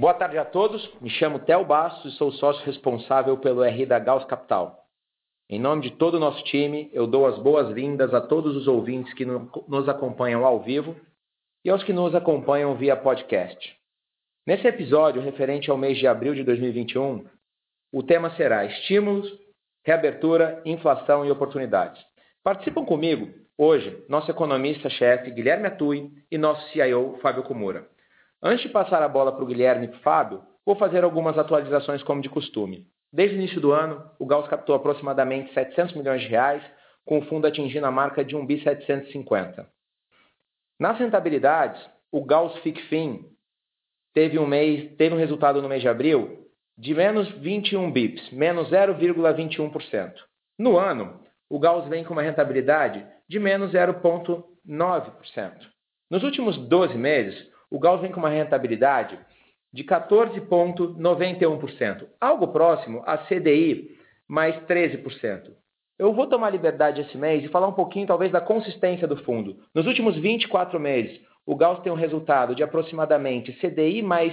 Boa tarde a todos. Me chamo Theo Bastos e sou sócio responsável pelo RI da Gauss Capital. Em nome de todo o nosso time, eu dou as boas-vindas a todos os ouvintes que nos acompanham ao vivo e aos que nos acompanham via podcast. Nesse episódio referente ao mês de abril de 2021, o tema será estímulos, reabertura, inflação e oportunidades. Participam comigo hoje nosso economista-chefe Guilherme Atui e nosso CIO Fábio Kumura. Antes de passar a bola para o Guilherme e para o Fábio, vou fazer algumas atualizações como de costume. Desde o início do ano, o Gauss captou aproximadamente 700 milhões de reais, com o fundo atingindo a marca de 1 bi 750. Nas rentabilidades, o Gauss FICFIN teve um mês, teve um resultado no mês de abril de menos 21 bips, menos 0,21%. No ano, o Gauss vem com uma rentabilidade de menos 0,9%. Nos últimos 12 meses, o Gauss vem com uma rentabilidade de 14,91%, algo próximo a CDI mais 13%. Eu vou tomar liberdade esse mês e falar um pouquinho, talvez, da consistência do fundo. Nos últimos 24 meses, o Gauss tem um resultado de aproximadamente CDI mais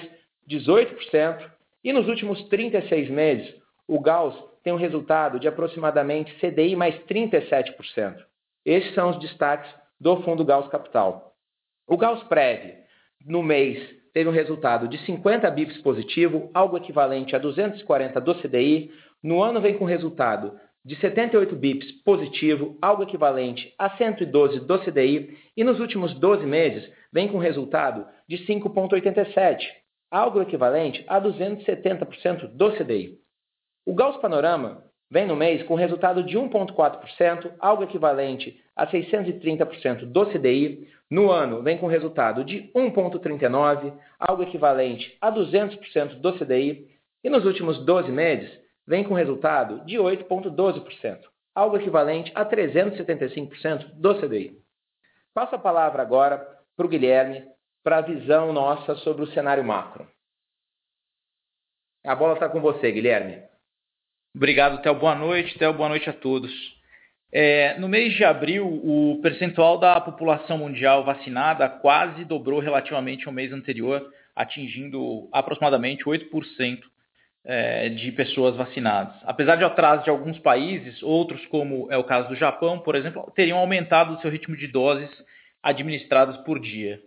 18%, e nos últimos 36 meses, o Gauss tem um resultado de aproximadamente CDI mais 37%. Esses são os destaques do fundo Gauss Capital. O Gauss Prev no mês teve um resultado de 50 bips positivo, algo equivalente a 240 do CDI. No ano vem com resultado de 78 bips positivo, algo equivalente a 112 do CDI. E nos últimos 12 meses vem com resultado de 5,87, algo equivalente a 270% do CDI. O Gauss Panorama vem no mês com resultado de 1,4%, algo equivalente a 630% do CDI. No ano, vem com resultado de 1,39%, algo equivalente a 200% do CDI. E nos últimos 12 meses, vem com resultado de 8,12%, algo equivalente a 375% do CDI. Passo a palavra agora para o Guilherme para a visão nossa sobre o cenário macro. A bola está com você, Guilherme. Obrigado, Theo. Boa noite. Theo, boa noite a todos. É, no mês de abril, o percentual da população mundial vacinada quase dobrou relativamente ao mês anterior, atingindo aproximadamente 8% é, de pessoas vacinadas. Apesar de atraso de alguns países, outros, como é o caso do Japão, por exemplo, teriam aumentado o seu ritmo de doses administradas por dia.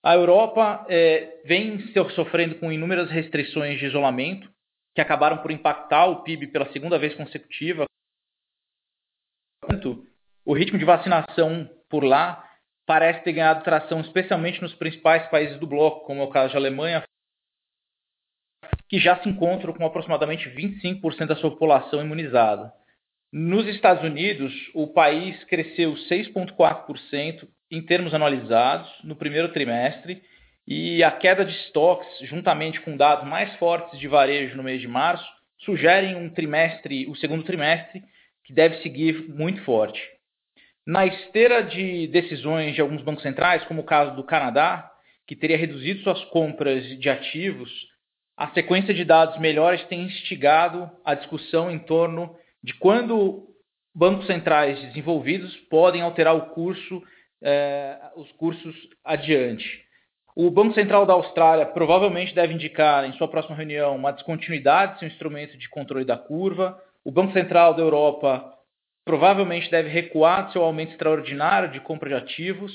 A Europa é, vem sofrendo com inúmeras restrições de isolamento, que acabaram por impactar o PIB pela segunda vez consecutiva, o ritmo de vacinação por lá parece ter ganhado tração, especialmente nos principais países do bloco, como é o caso de Alemanha, que já se encontram com aproximadamente 25% da sua população imunizada. Nos Estados Unidos, o país cresceu 6,4% em termos anualizados no primeiro trimestre e a queda de estoques, juntamente com dados mais fortes de varejo no mês de março, sugerem um trimestre, o segundo trimestre, que deve seguir muito forte. Na esteira de decisões de alguns bancos centrais, como o caso do Canadá, que teria reduzido suas compras de ativos, a sequência de dados melhores tem instigado a discussão em torno de quando bancos centrais desenvolvidos podem alterar o curso, eh, os cursos adiante. O Banco Central da Austrália provavelmente deve indicar em sua próxima reunião uma descontinuidade de seu instrumento de controle da curva, o Banco Central da Europa provavelmente deve recuar seu aumento extraordinário de compra de ativos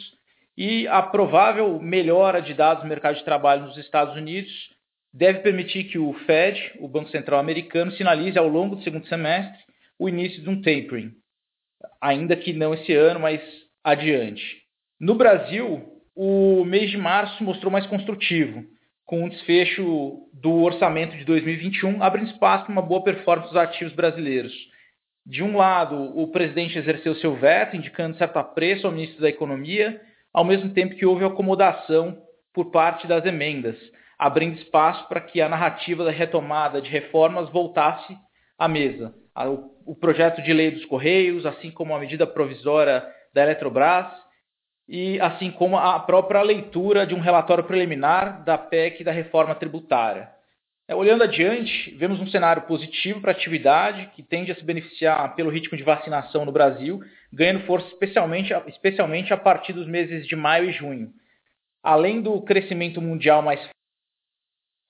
e a provável melhora de dados no mercado de trabalho nos Estados Unidos deve permitir que o Fed, o Banco Central americano, sinalize ao longo do segundo semestre o início de um tapering, ainda que não esse ano, mas adiante. No Brasil, o mês de março mostrou mais construtivo com o desfecho do orçamento de 2021, abrindo espaço para uma boa performance dos ativos brasileiros. De um lado, o presidente exerceu seu veto, indicando certo apreço ao ministro da Economia, ao mesmo tempo que houve acomodação por parte das emendas, abrindo espaço para que a narrativa da retomada de reformas voltasse à mesa. O projeto de lei dos Correios, assim como a medida provisória da Eletrobras, e assim como a própria leitura de um relatório preliminar da PEC da reforma tributária. É, olhando adiante, vemos um cenário positivo para a atividade, que tende a se beneficiar pelo ritmo de vacinação no Brasil, ganhando força especialmente, especialmente a partir dos meses de maio e junho. Além do crescimento mundial mais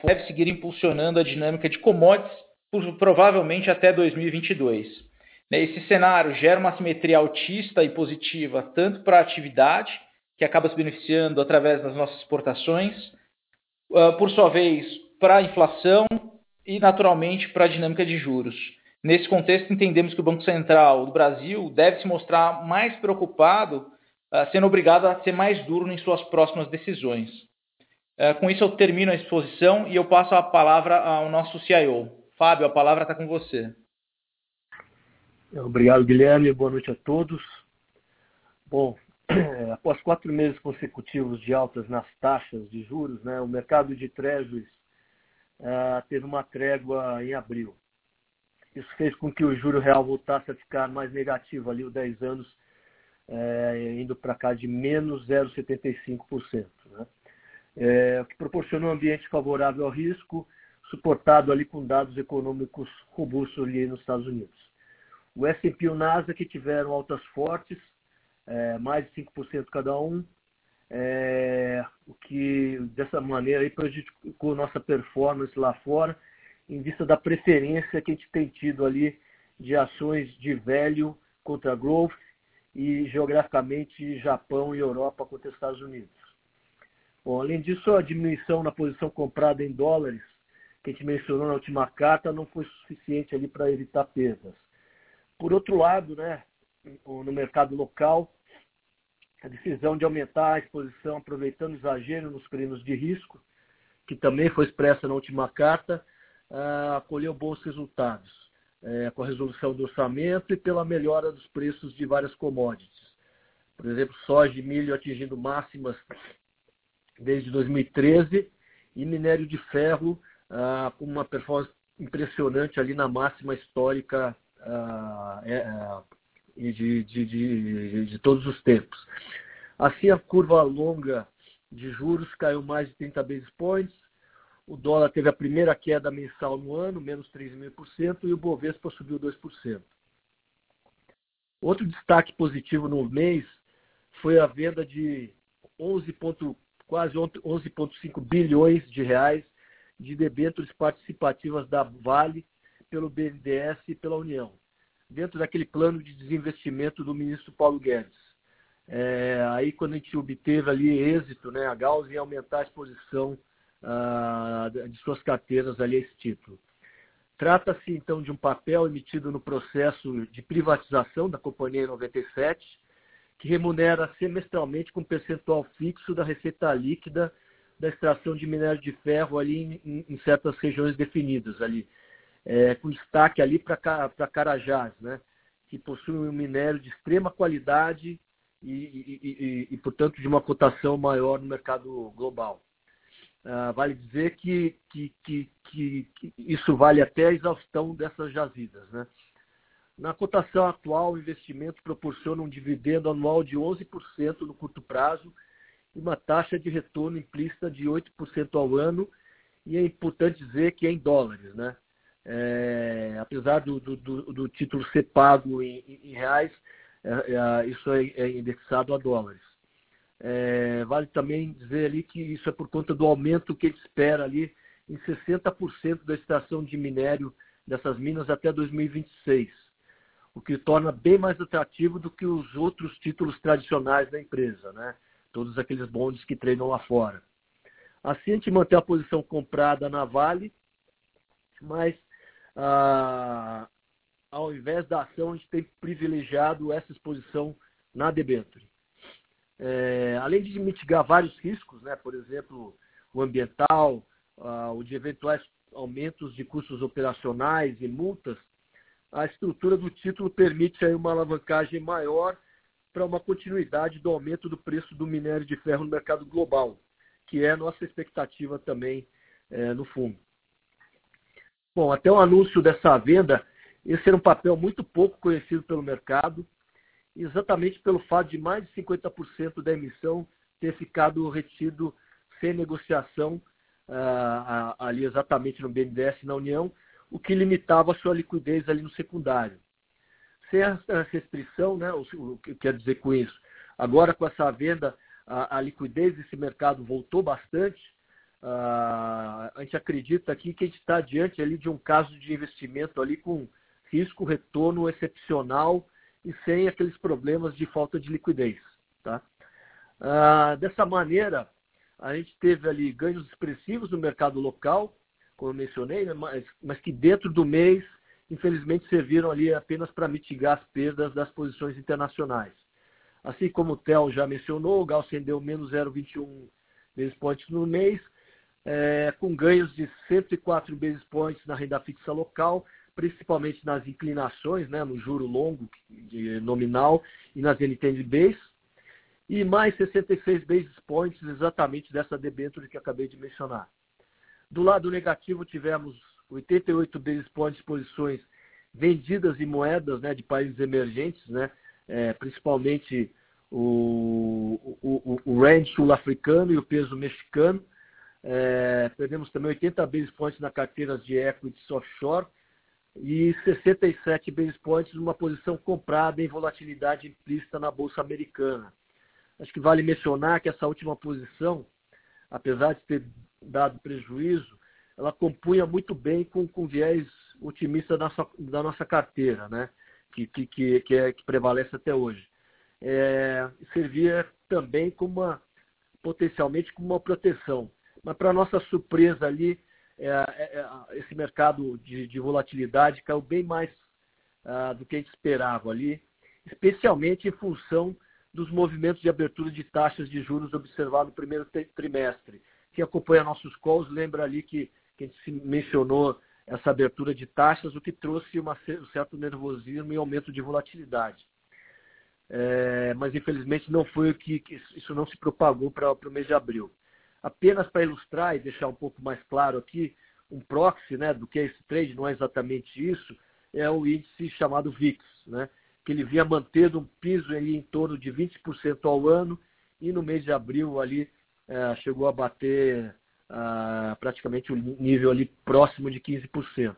deve seguir impulsionando a dinâmica de commodities provavelmente até 2022. Né, esse cenário gera uma simetria altista e positiva tanto para a atividade, que acaba se beneficiando através das nossas exportações, ah, por sua vez, para a inflação e, naturalmente, para a dinâmica de juros. Nesse contexto, entendemos que o Banco Central do Brasil deve se mostrar mais preocupado, ah, sendo obrigado a ser mais duro em suas próximas decisões. Ah, com isso, eu termino a exposição e eu passo a palavra ao nosso CIO. Fábio, a palavra está com você. Obrigado, Guilherme. Boa noite a todos. Bom, após quatro meses consecutivos de altas nas taxas de juros, né, o mercado de treasuries uh, teve uma trégua em abril. Isso fez com que o juro real voltasse a ficar mais negativo ali, os 10 anos, é, indo para cá de menos 0,75%. Né? É, o que proporcionou um ambiente favorável ao risco, suportado ali com dados econômicos robustos ali nos Estados Unidos. O S&P e o Nasdaq tiveram altas fortes, é, mais de 5% cada um, é, o que dessa maneira aí prejudicou nossa performance lá fora, em vista da preferência que a gente tem tido ali de ações de velho contra growth e geograficamente Japão e Europa contra Estados Unidos. Bom, além disso, a diminuição na posição comprada em dólares, que a gente mencionou na última carta, não foi suficiente ali para evitar perdas. Por outro lado, né, no mercado local, a decisão de aumentar a exposição aproveitando o exagero nos prêmios de risco, que também foi expressa na última carta, uh, colheu bons resultados, uh, com a resolução do orçamento e pela melhora dos preços de várias commodities. Por exemplo, soja e milho atingindo máximas desde 2013 e minério de ferro uh, com uma performance impressionante ali na máxima histórica de, de, de, de todos os tempos. Assim, a curva longa de juros caiu mais de 30 basis points, o dólar teve a primeira queda mensal no ano, menos 3,5%, e o Bovespa subiu 2%. Outro destaque positivo no mês foi a venda de 11, quase 11,5 bilhões de reais de debêntures participativas da Vale pelo BNDES e pela União, dentro daquele plano de desinvestimento do ministro Paulo Guedes. É, aí quando a gente obteve ali êxito, né, a Gauss em aumentar a exposição de suas carteiras ali a esse título. Trata-se então de um papel emitido no processo de privatização da companhia em 97, que remunera semestralmente com percentual fixo da receita líquida da extração de minério de ferro ali em, em certas regiões definidas ali, é, com destaque ali para Carajás, né, que possui um minério de extrema qualidade e, e, e, e, portanto, de uma cotação maior no mercado global. Uh, vale dizer que, que, que, que, isso vale até a exaustão dessas jazidas. Né? Na cotação atual, o investimento proporciona um dividendo anual de 11% no curto prazo e uma taxa de retorno implícita de 8% ao ano, e é importante dizer que é em dólares. Né? É, apesar do, do, do, título ser pago em, em reais, é, é, isso é, é indexado a dólares. É, vale também dizer ali que isso é por conta do aumento que ele espera ali em 60% da extração de minério dessas minas até 2026, o que torna bem mais atrativo do que os outros títulos tradicionais da empresa, né? todos aqueles bondes que treinam lá fora. Assim a gente mantém a posição comprada na Vale, mas ah, ao invés da ação a gente tem privilegiado essa exposição na debenture. É, além de mitigar vários riscos, né, por exemplo, o ambiental, uh, o de eventuais aumentos de custos operacionais e multas, a estrutura do título permite aí uma alavancagem maior para uma continuidade do aumento do preço do minério de ferro no mercado global, que é a nossa expectativa também é, no fundo. Bom, até o anúncio dessa venda, esse era um papel muito pouco conhecido pelo mercado, exatamente pelo fato de mais de 50% da emissão ter ficado retido sem negociação uh, ali exatamente no BNDES na União, o que limitava a sua liquidez ali no secundário. Sem a restrição, né, o que quer dizer com isso? Agora com essa venda, a, a liquidez desse mercado voltou bastante, a gente acredita aqui que a gente está diante ali de um caso de investimento ali com risco retorno excepcional e sem aqueles problemas de falta de liquidez. Tá? dessa maneira, a gente teve ali ganhos expressivos no mercado local, como eu mencionei, né, mas, mas que dentro do mês, infelizmente, serviram ali apenas para mitigar as perdas das posições internacionais. Assim como o Theo já mencionou, o Gal deu menos 0,21 basis points no mês, é, com ganhos de 104 basis points na renda fixa local, principalmente nas inclinações, né, no juro longo nominal e nas NTNBs, e mais 66 basis points exatamente dessa debênture que acabei de mencionar. Do lado negativo, tivemos 88 basis points posições vendidas em moedas né, de países emergentes, né, é, principalmente o, o, o, Rand sul-africano e o peso mexicano. É, perdemos também 80 basis points na carteira de equities offshore e 67 basis points numa posição comprada em volatilidade implícita na bolsa americana. Acho que vale mencionar que essa última posição, apesar de ter dado prejuízo, ela compunha muito bem com, com viés otimista da nossa, da nossa carteira, né? que, que, que, é, que prevalece até hoje é, servia também como uma, potencialmente como uma proteção. Mas para nossa surpresa ali, é, é, é, esse mercado de, de, volatilidade caiu bem mais ah, do que a gente esperava ali, especialmente em função dos movimentos de abertura de taxas de juros observados no primeiro trimestre. Quem acompanha nossos calls lembra ali que, que a gente mencionou essa abertura de taxas, o que trouxe uma, um certo nervosismo e aumento de volatilidade é, mas infelizmente não foi o que, que isso não se propagou para o mês de abril. Apenas para ilustrar e deixar um pouco mais claro aqui, um proxy né, do que é esse trade, não é exatamente isso, é o índice chamado VIX, né, que ele vinha mantendo um piso ali em torno de 20% ao ano e no mês de abril ali é, chegou a bater ah, praticamente o um nível ali próximo de 15%.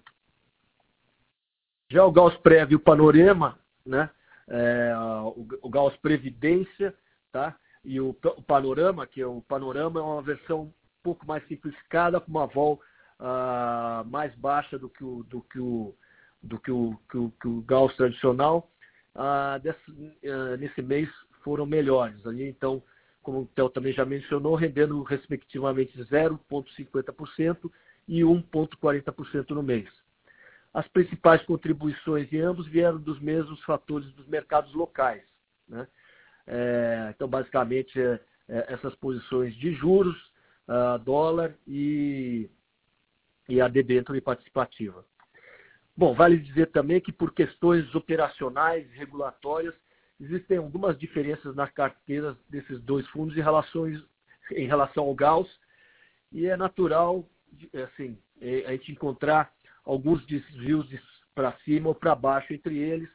Já o Gauss Prévio o Panorama, né, é, o, o Gauss Previdência, tá? E o, Panorama, que é o Panorama é uma versão um pouco mais simplificada, com uma vol uh, mais baixa do que o, do que o, do que o, que o, que o Gauss tradicional. Uh, desse, uh, nesse mês foram melhores. Ali, então, como o Theo também já mencionou, rendendo respectivamente 0,50% e 1,40% no mês. As principais contribuições em ambos vieram dos mesmos fatores dos mercados locais. Né? É, então, basicamente, é, é, essas posições de juros, dólar e, e a debênture participativa. Bom, vale dizer também que por questões operacionais regulatórias, existem algumas diferenças nas carteiras desses dois fundos em, relações, em relação ao Gauss, e é natural assim, é, a gente encontrar alguns desvios para cima ou para baixo entre eles.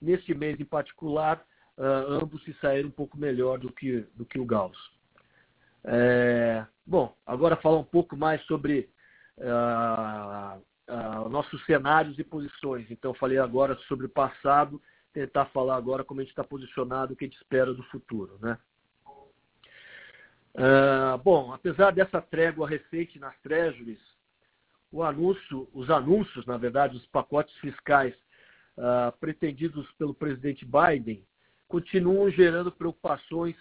Neste mês em particular, uh, ambos se saíram um pouco melhor do que, do que o Gauss. É, bom, agora falar um pouco mais sobre uh, uh, nossos cenários e posições. Então, falei agora sobre o passado, tentar falar agora como a gente está posicionado, o que a gente espera do futuro. Né? Uh, bom, apesar dessa trégua recente nas treasuries, anúncio, os anúncios, na verdade, os pacotes fiscais uh, pretendidos pelo presidente Biden continuam gerando preocupações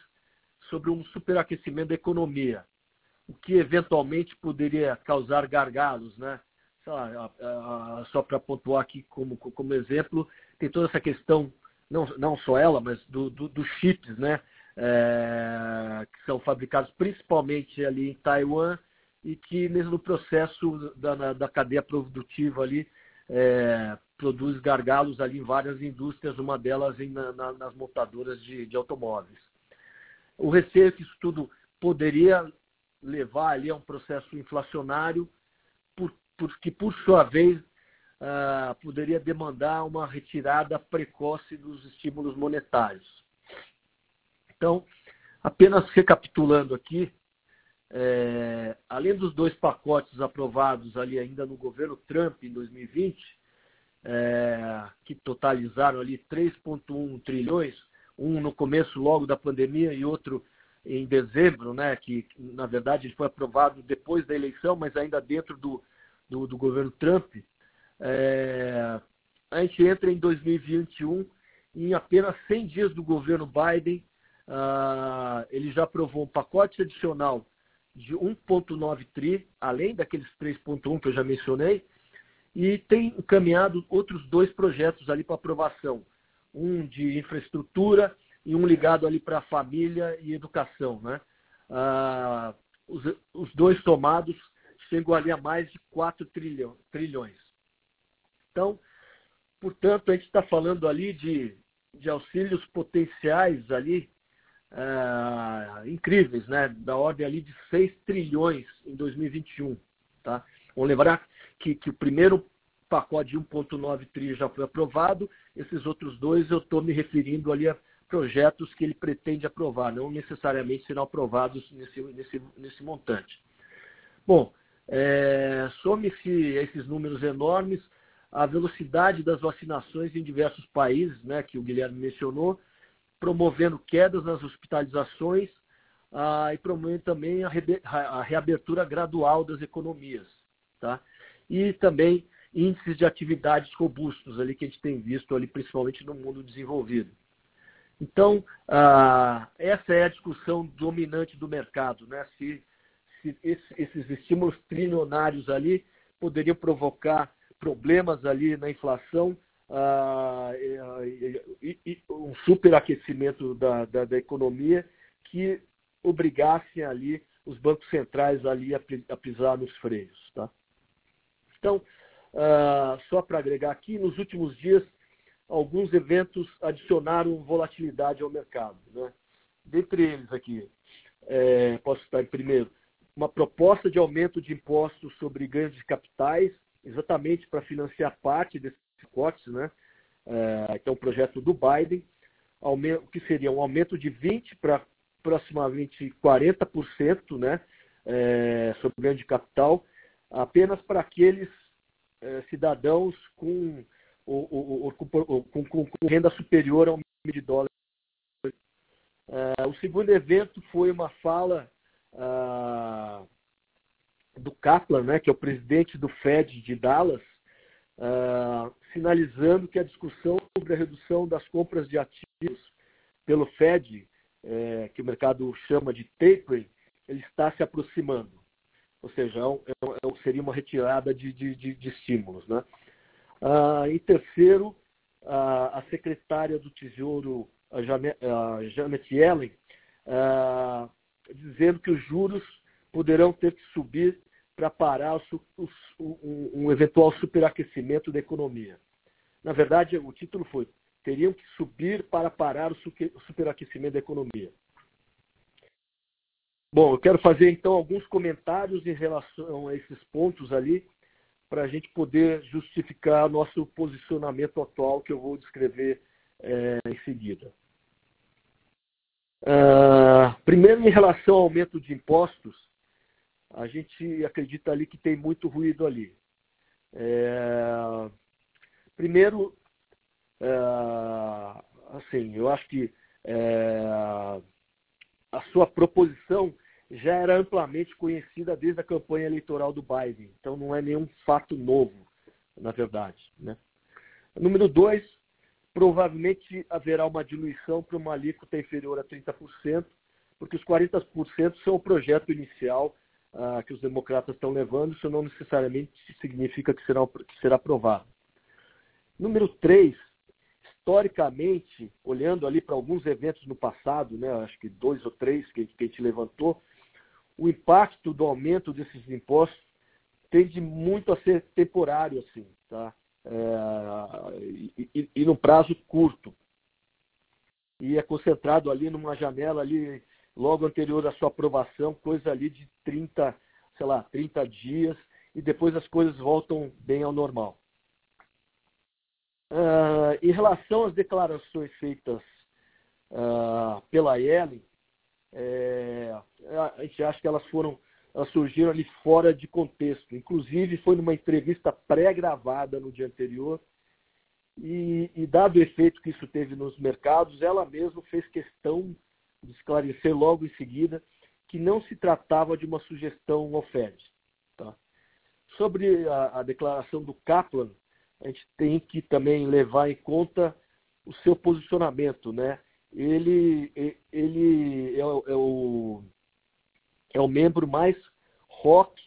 sobre um superaquecimento da economia, o que eventualmente poderia causar gargalos, né? Lá, só para pontuar aqui como, como exemplo, tem toda essa questão, não, não só ela, mas dos do, do chips, né? É, que são fabricados principalmente ali em Taiwan e que no processo da, da cadeia produtiva ali é, produz gargalos ali em várias indústrias, uma delas em, na, nas montadoras de, de, automóveis. O receio é que isso tudo poderia levar ali a um processo inflacionário, por, que por sua vez uh, poderia demandar uma retirada precoce dos estímulos monetários. Então, apenas recapitulando aqui, é, além dos dois pacotes aprovados ali ainda no governo Trump em 2020, é, que totalizaram ali 3,1 trilhões, um no começo logo da pandemia e outro em dezembro, né, que na verdade ele foi aprovado depois da eleição, mas ainda dentro do, do, do governo Trump, é, a gente entra em 2021 em apenas 100 dias do governo Biden, uh, ele já aprovou um pacote adicional de 1,9 tri, além daqueles 3,1 que eu já mencionei, e tem encaminhado outros dois projetos ali para aprovação, um de infraestrutura e um ligado ali para família e educação, né? Uh, os, os, dois tomados chegam ali a mais de 4 trilhão, trilhões. Então, portanto, a gente está falando ali de, de auxílios potenciais ali uh, incríveis, né? Da ordem ali de 6 trilhões em 2021, tá? Vamos lembrar que, que o primeiro pacote de 1,9 tri já foi aprovado, esses outros dois eu estou me referindo ali a projetos que ele pretende aprovar, não necessariamente serão aprovados nesse, nesse, nesse montante. Bom, é, some-se esses números enormes, a velocidade das vacinações em diversos países, né, que o Guilherme mencionou, promovendo quedas nas hospitalizações ah, e promovendo também a, a, reabertura gradual das economias. Tá? E também índices de atividades robustos ali que a gente tem visto ali, principalmente no mundo desenvolvido. Então, ah, essa é a discussão dominante do mercado, né? Se, se esses estímulos trilionários ali poderiam provocar problemas ali na inflação ah, e, e, um superaquecimento da, da, da, economia que obrigassem ali os bancos centrais ali a, a pisar nos freios. Tá? Então, ah, só para agregar aqui, nos últimos dias, alguns eventos adicionaram volatilidade ao mercado. Né? Dentre eles aqui, é, posso citar primeiro, uma proposta de aumento de impostos sobre ganhos de capitais, exatamente para financiar parte desses cortes, né? É, então, o projeto do Biden, aumento, que seria um aumento de 20% para aproximadamente 40% né? É, sobre ganho de capital, apenas para aqueles é, cidadãos com, o, com, com, com, renda superior a um milhão de dólares. É, o segundo evento foi uma fala ah, do Kaplan, né, que é o presidente do Fed de Dallas, uh, sinalizando que a discussão sobre a redução das compras de ativos pelo Fed, é, que o mercado chama de tapering, ele está se aproximando. Ou seja, é, é, é seria uma retirada de, de, de, de estímulos. Né? Uh, em terceiro, uh, a secretária do Tesouro, a Janet, Yellen, dizendo que os juros poderão ter que subir para parar o, o, um eventual superaquecimento da economia. Na verdade, o título foi: teriam que subir para parar o superaquecimento da economia. Bom, eu quero fazer então alguns comentários em relação a esses pontos ali, para a gente poder justificar nosso posicionamento atual, que eu vou descrever é, em seguida. Uh, primeiro, em relação ao aumento de impostos, a gente acredita ali que tem muito ruído ali. É, primeiro, é, assim, eu acho que a sua proposição já era amplamente conhecida desde a campanha eleitoral do Biden, então não é nenhum fato novo, na verdade. Né? Número dois, provavelmente haverá uma diluição para uma alíquota inferior a 30%, porque os 40% são o projeto inicial ah, que os democratas estão levando, isso não necessariamente significa que será, que será aprovado. Número três, historicamente, olhando ali para alguns eventos no passado, né, acho que dois ou três que, que a gente levantou, o impacto do aumento desses impostos tende muito a ser temporário, assim, tá? É, e, e, e no prazo curto. E é concentrado ali numa janela ali logo anterior à sua aprovação, coisa ali de 30, sei lá, 30 dias, e depois as coisas voltam bem ao normal. Uh, em relação às declarações feitas uh, pela Ellen, é, a gente acha que elas foram, elas surgiram ali fora de contexto. Inclusive foi numa entrevista pré-gravada no dia anterior, e, e, dado o efeito que isso teve nos mercados, ela mesma fez questão de esclarecer logo em seguida que não se tratava de uma sugestão ao Fed. Tá? Sobre a, a declaração do Kaplan, a gente tem que também levar em conta o seu posicionamento, né? Ele, ele é, é o, é o membro mais rock,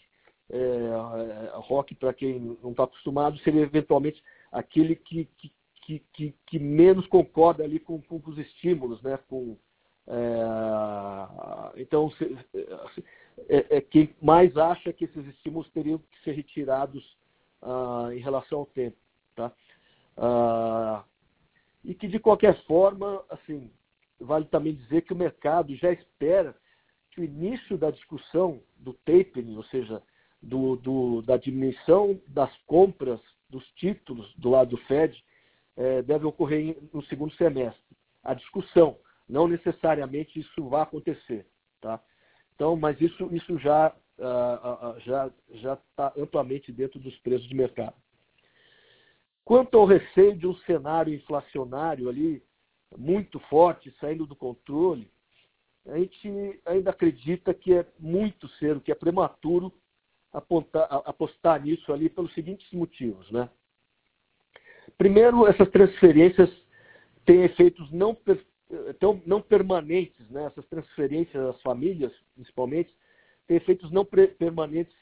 é, rock para quem não está acostumado, seria eventualmente aquele que, que, que, que, menos concorda ali com, com os estímulos, né? Com, é, então, é, é, quem mais acha que esses estímulos teriam que ser retirados ah, em relação ao tempo. Tá? Ah, e que, de qualquer forma, assim, vale também dizer que o mercado já espera que o início da discussão do tapering, ou seja, do, do, da diminuição das compras dos títulos do lado do Fed, é, deve ocorrer no segundo semestre. A discussão, não necessariamente isso vai acontecer. Tá? Então, mas isso, isso já uh, uh, já já está amplamente dentro dos preços de mercado. Quanto ao receio de um cenário inflacionário ali muito forte, saindo do controle, a gente ainda acredita que é muito cedo, que é prematuro apontar, apostar nisso ali pelos seguintes motivos, né? Primeiro, essas transferências têm efeitos não, não permanentes, né? essas transferências às famílias, principalmente, têm efeitos não permanentes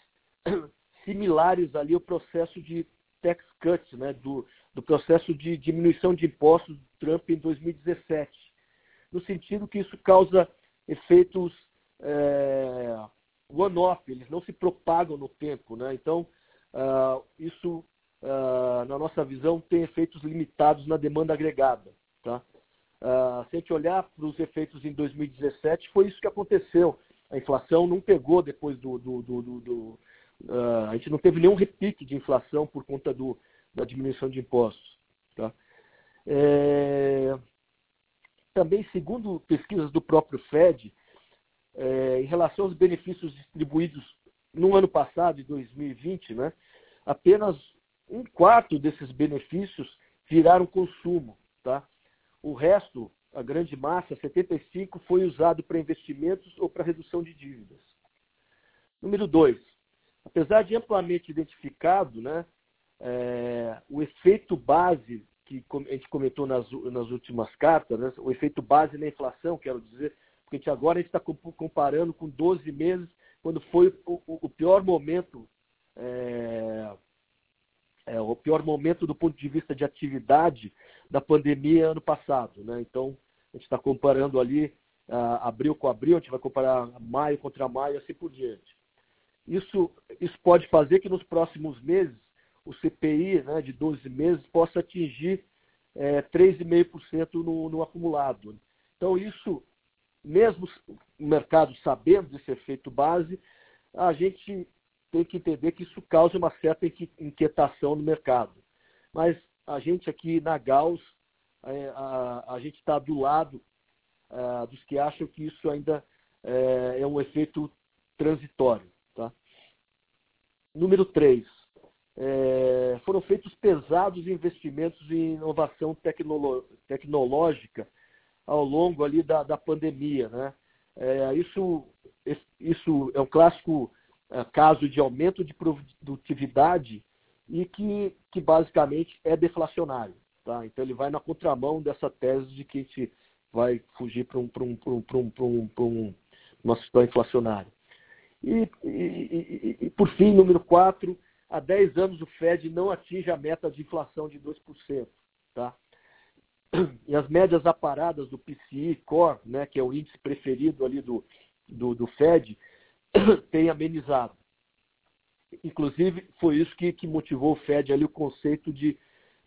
similares ali ao processo de tax cut, né? do, do processo de diminuição de impostos do Trump em 2017, no sentido que isso causa efeitos é, one-off, eles não se propagam no tempo. Né? Então, uh, isso uh, na nossa visão, tem efeitos limitados na demanda agregada. Tá? Uh, se a gente olhar para os efeitos em 2017, foi isso que aconteceu. A inflação não pegou depois do, do, do, do uh, a gente não teve nenhum repique de inflação por conta do, da diminuição de impostos. Tá? É... Também, segundo pesquisas do próprio Fed, é, em relação aos benefícios distribuídos no ano passado, em 2020, né, apenas um quarto desses benefícios viraram consumo. Tá? O resto, a grande massa, 75%, foi usado para investimentos ou para redução de dívidas. Número dois, apesar de amplamente identificado, né, é, o efeito base que a gente comentou nas, nas últimas cartas, né, o efeito base na inflação, quero dizer, porque a gente agora a gente está comparando com 12 meses, quando foi o, o pior momento é, é, o pior momento do ponto de vista de atividade da pandemia ano passado. Né? Então, a gente está comparando ali uh, abril com abril, a gente vai comparar maio contra maio, assim por diante. Isso, isso pode fazer que nos próximos meses o CPI né, de 12 meses possa atingir é, 3,5% no, no acumulado. Então, isso, mesmo o mercado sabendo desse efeito base, a gente tem que entender que isso causa uma certa inquietação no mercado. Mas a gente aqui na Gauss, é, a, a gente está do lado é, dos que acham que isso ainda é, é um efeito transitório. Número 3. É, foram feitos pesados investimentos em inovação tecnolo tecnológica ao longo ali da, da pandemia. Né? É, isso, isso é um clássico é, caso de aumento de produtividade e que, que basicamente é deflacionário. Tá? Então ele vai na contramão dessa tese de que a gente vai fugir para um, um, um, um, uma situação inflacionária. E, e, e, e, por fim, número 4, há 10 anos o Fed não atinge a meta de inflação de 2%. Tá? E as médias aparadas do PCI Core, né, que é o índice preferido ali do, do, do Fed, tem amenizado. Inclusive, foi isso que, que motivou o Fed ali o conceito de,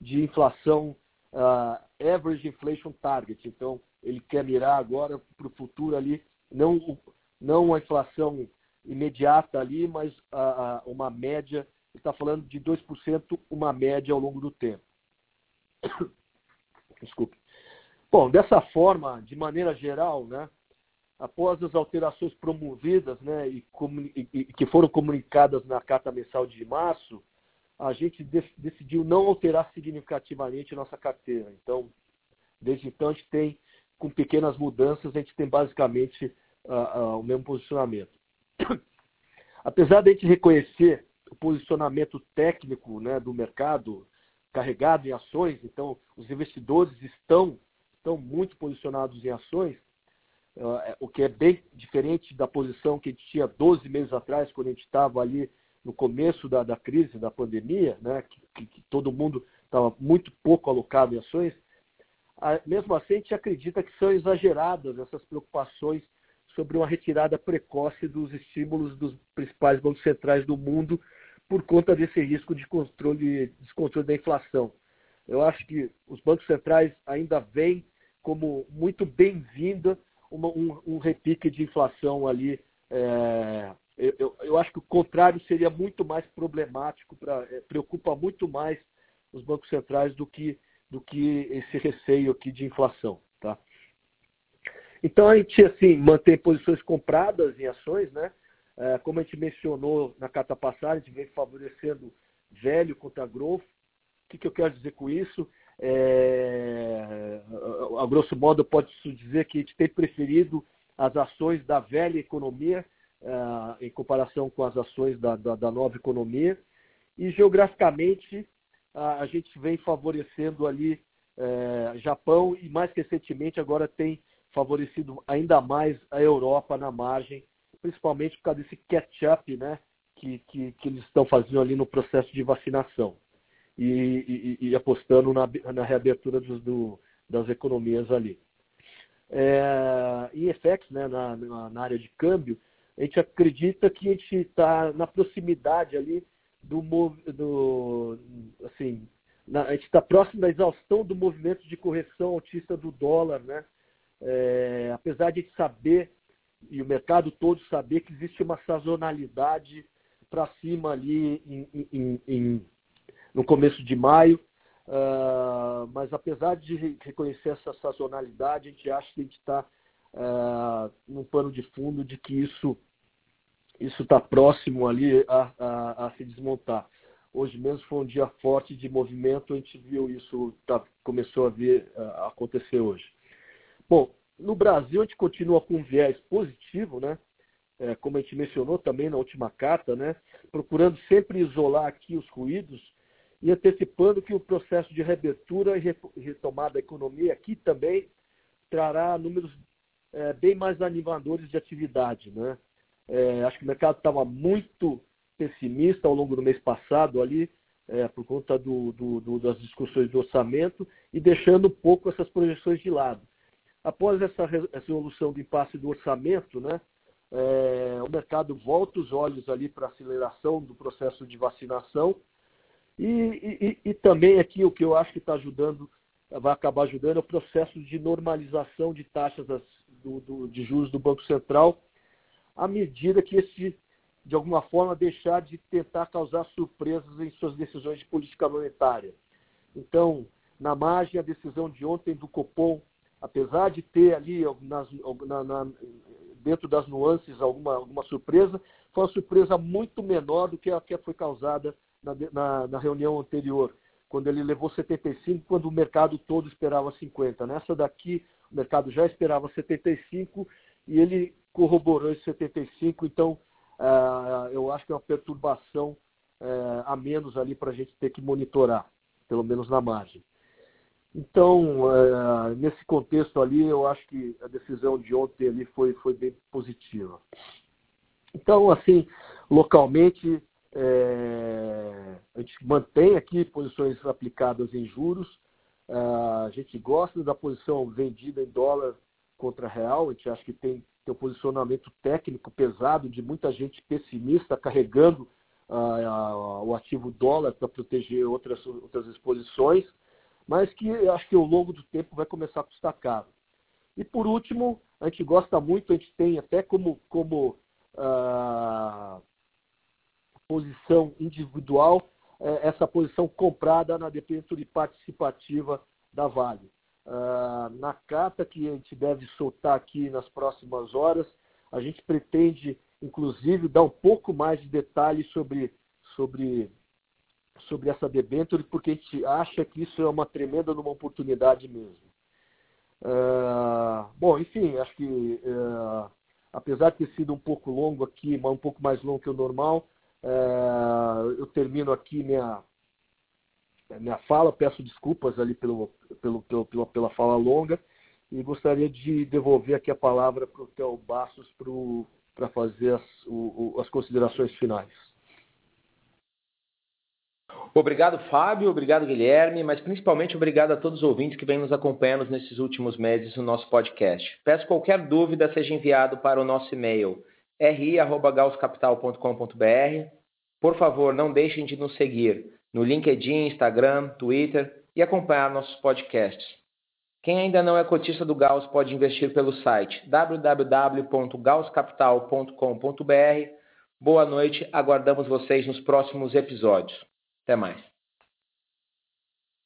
de inflação, uh, average inflation target. Então, ele quer mirar agora para o futuro ali, não, não a inflação imediata ali, mas uh, uma média, está falando de 2%, uma média ao longo do tempo. Desculpe. Bom, dessa forma, de maneira geral, né, após as alterações promovidas né, e, e, que foram comunicadas na carta mensal de março, a gente de, decidiu não alterar significativamente nossa carteira. Então, desde então, a gente tem com pequenas mudanças, a gente tem basicamente uh, uh, o mesmo posicionamento. Apesar de a gente reconhecer o posicionamento técnico né, do mercado carregado em ações, então os investidores estão, estão muito posicionados em ações, uh, o que é bem diferente da posição que a gente tinha 12 meses atrás, quando a gente estava ali no começo da, da crise, da pandemia, né, que, que todo mundo estava muito pouco alocado em ações, mesmo assim a gente acredita que são exageradas essas preocupações sobre uma retirada precoce dos estímulos dos principais bancos centrais do mundo por conta desse risco de controle, descontrole da inflação. Eu acho que os bancos centrais ainda veem como muito bem-vinda um, um, repique de inflação ali. É, eu, eu, acho que o contrário seria muito mais problemático, pra, é, preocupa muito mais os bancos centrais do que, do que esse receio aqui de inflação. Tá? Então a gente assim mantém posições compradas em ações, né? É, como a gente mencionou na carta passada, a gente vem favorecendo velho contra growth. O que, que eu quero dizer com isso? É, a grosso modo, pode-se dizer que a gente tem preferido as ações da velha economia é, em comparação com as ações da, da, da nova economia. E geograficamente, a, gente vem favorecendo ali é, Japão e mais recentemente agora tem favorecido ainda mais a Europa na margem, principalmente por causa desse catch-up né, que, que, que, eles estão fazendo ali no processo de vacinação e, e, e apostando na, na reabertura dos, do, das economias ali. É, em FX, né, na, na, área de câmbio, a gente acredita que a gente está na proximidade ali do, do assim, na, a gente está próximo da exaustão do movimento de correção altista do dólar, né? É, apesar de saber, e o mercado todo saber, que existe uma sazonalidade para cima ali em, em, em, no começo de maio, uh, mas apesar de reconhecer essa sazonalidade, a gente acha que a gente está uh, num pano de fundo de que isso isso está próximo ali a, a, a, se desmontar. Hoje mesmo foi um dia forte de movimento, a gente viu isso, tá, começou a ver uh, acontecer hoje. Bom, no Brasil a gente continua com um viés positivo, né? É, como a gente mencionou também na última carta, né? Procurando sempre isolar aqui os ruídos e antecipando que o processo de reabertura e retomada da economia aqui também trará números é, bem mais animadores de atividade, né? É, acho que o mercado estava muito pessimista ao longo do mês passado ali, é, por conta do, do, do, das discussões do orçamento e deixando um pouco essas projeções de lado. Após essa resolução do impasse do orçamento, né, é, o mercado volta os olhos ali para a aceleração do processo de vacinação e, e, e, também aqui o que eu acho que está ajudando, vai acabar ajudando, é o processo de normalização de taxas das, do, do, de juros do Banco Central, à medida que esse, de alguma forma, deixar de tentar causar surpresas em suas decisões de política monetária. Então, na margem, a decisão de ontem do Copom apesar de ter ali nas, na, na, dentro das nuances alguma, alguma surpresa, foi uma surpresa muito menor do que a que foi causada na, na, reunião anterior, quando ele levou 75, quando o mercado todo esperava 50. Nessa daqui, o mercado já esperava 75 e ele corroborou esse 75, então uh, eu acho que é uma perturbação uh, a menos ali para a gente ter que monitorar, pelo menos na margem. Então, é, nesse contexto ali, eu acho que a decisão de ontem ali foi, foi bem positiva. Então, assim, localmente, é, a gente mantém aqui posições aplicadas em juros. É, a gente gosta da posição vendida em dólar contra real. A gente acha que tem, tem um posicionamento técnico pesado de muita gente pessimista carregando o ativo dólar para proteger outras, outras exposições mas que eu acho que ao longo do tempo vai começar a custar caro. E por último, a gente gosta muito, a gente tem até como, como ah, posição individual é, essa posição comprada na dependência participativa da Vale. Ah, na carta que a gente deve soltar aqui nas próximas horas, a gente pretende, inclusive, dar um pouco mais de detalhes sobre, sobre sobre essa debênture porque a gente acha que isso é uma tremenda uma oportunidade mesmo. Uh, bom, enfim, acho que uh, apesar de ter sido um pouco longo aqui, um pouco mais longo que o normal, uh, eu termino aqui minha, minha fala, peço desculpas ali pelo, pelo, pelo, pela fala longa e gostaria de devolver aqui a palavra para o Theo Bastos para fazer as, o, as considerações finais. Obrigado, Fábio, obrigado, Guilherme, mas principalmente obrigado a todos os ouvintes que vêm nos acompanhando nesses últimos meses no nosso podcast. Peço qualquer dúvida seja enviado para o nosso e-mail ri@gauscapital.com.br. Por favor, não deixem de nos seguir no LinkedIn, Instagram, Twitter e acompanhar nossos podcasts. Quem ainda não é cotista do Gauss pode investir pelo site www.gauscapital.com.br. Boa noite, aguardamos vocês nos próximos episódios. Até mais.